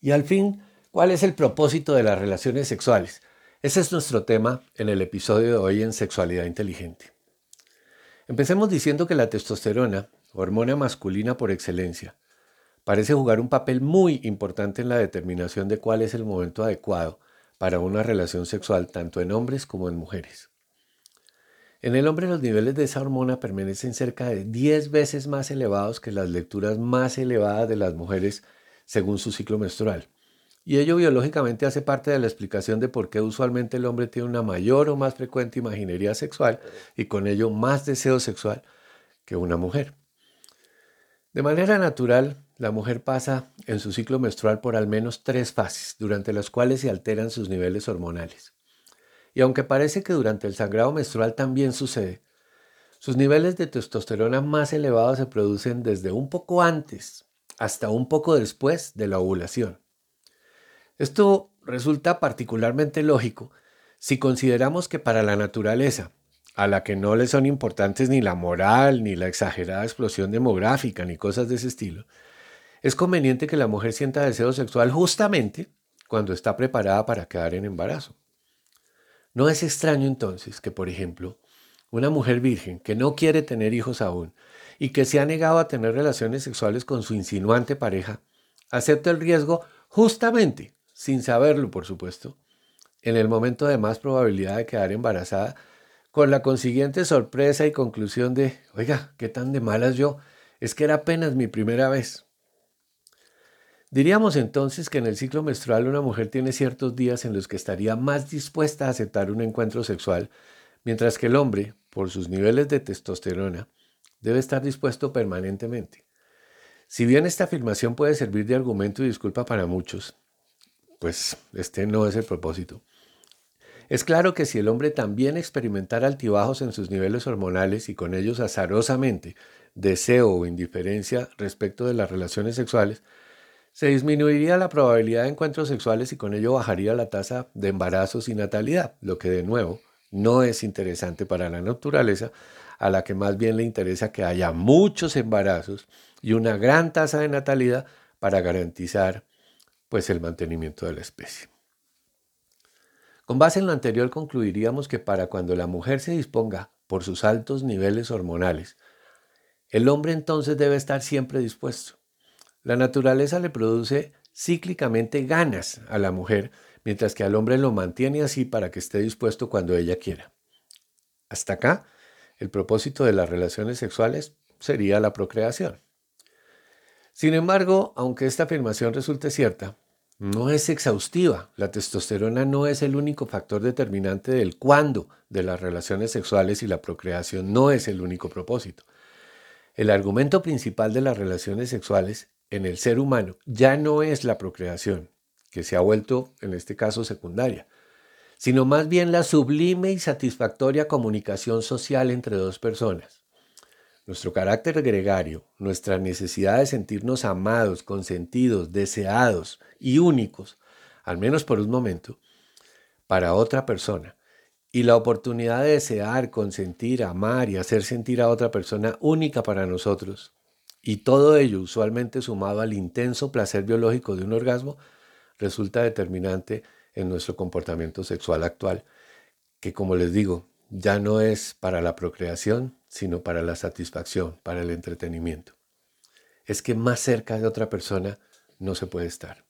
Y al fin, ¿cuál es el propósito de las relaciones sexuales? Ese es nuestro tema en el episodio de hoy en Sexualidad Inteligente. Empecemos diciendo que la testosterona, hormona masculina por excelencia, parece jugar un papel muy importante en la determinación de cuál es el momento adecuado para una relación sexual tanto en hombres como en mujeres. En el hombre los niveles de esa hormona permanecen cerca de 10 veces más elevados que las lecturas más elevadas de las mujeres según su ciclo menstrual. Y ello biológicamente hace parte de la explicación de por qué usualmente el hombre tiene una mayor o más frecuente imaginería sexual y con ello más deseo sexual que una mujer. De manera natural, la mujer pasa en su ciclo menstrual por al menos tres fases, durante las cuales se alteran sus niveles hormonales. Y aunque parece que durante el sangrado menstrual también sucede, sus niveles de testosterona más elevados se producen desde un poco antes hasta un poco después de la ovulación. Esto resulta particularmente lógico si consideramos que para la naturaleza, a la que no le son importantes ni la moral, ni la exagerada explosión demográfica, ni cosas de ese estilo, es conveniente que la mujer sienta deseo sexual justamente cuando está preparada para quedar en embarazo. No es extraño entonces que, por ejemplo, una mujer virgen que no quiere tener hijos aún y que se ha negado a tener relaciones sexuales con su insinuante pareja, acepta el riesgo justamente, sin saberlo por supuesto, en el momento de más probabilidad de quedar embarazada, con la consiguiente sorpresa y conclusión de, oiga, qué tan de malas yo, es que era apenas mi primera vez. Diríamos entonces que en el ciclo menstrual una mujer tiene ciertos días en los que estaría más dispuesta a aceptar un encuentro sexual, mientras que el hombre, por sus niveles de testosterona, debe estar dispuesto permanentemente. Si bien esta afirmación puede servir de argumento y disculpa para muchos, pues este no es el propósito. Es claro que si el hombre también experimentara altibajos en sus niveles hormonales y con ellos azarosamente deseo o indiferencia respecto de las relaciones sexuales, se disminuiría la probabilidad de encuentros sexuales y con ello bajaría la tasa de embarazos y natalidad, lo que de nuevo no es interesante para la naturaleza, a la que más bien le interesa que haya muchos embarazos y una gran tasa de natalidad para garantizar pues el mantenimiento de la especie. Con base en lo anterior concluiríamos que para cuando la mujer se disponga por sus altos niveles hormonales, el hombre entonces debe estar siempre dispuesto. La naturaleza le produce cíclicamente ganas a la mujer, mientras que al hombre lo mantiene así para que esté dispuesto cuando ella quiera. Hasta acá el propósito de las relaciones sexuales sería la procreación. Sin embargo, aunque esta afirmación resulte cierta, no es exhaustiva. La testosterona no es el único factor determinante del cuándo de las relaciones sexuales y la procreación no es el único propósito. El argumento principal de las relaciones sexuales en el ser humano ya no es la procreación, que se ha vuelto en este caso secundaria, sino más bien la sublime y satisfactoria comunicación social entre dos personas. Nuestro carácter gregario, nuestra necesidad de sentirnos amados, consentidos, deseados y únicos, al menos por un momento, para otra persona, y la oportunidad de desear, consentir, amar y hacer sentir a otra persona única para nosotros, y todo ello usualmente sumado al intenso placer biológico de un orgasmo, resulta determinante en nuestro comportamiento sexual actual, que como les digo, ya no es para la procreación, sino para la satisfacción, para el entretenimiento. Es que más cerca de otra persona no se puede estar.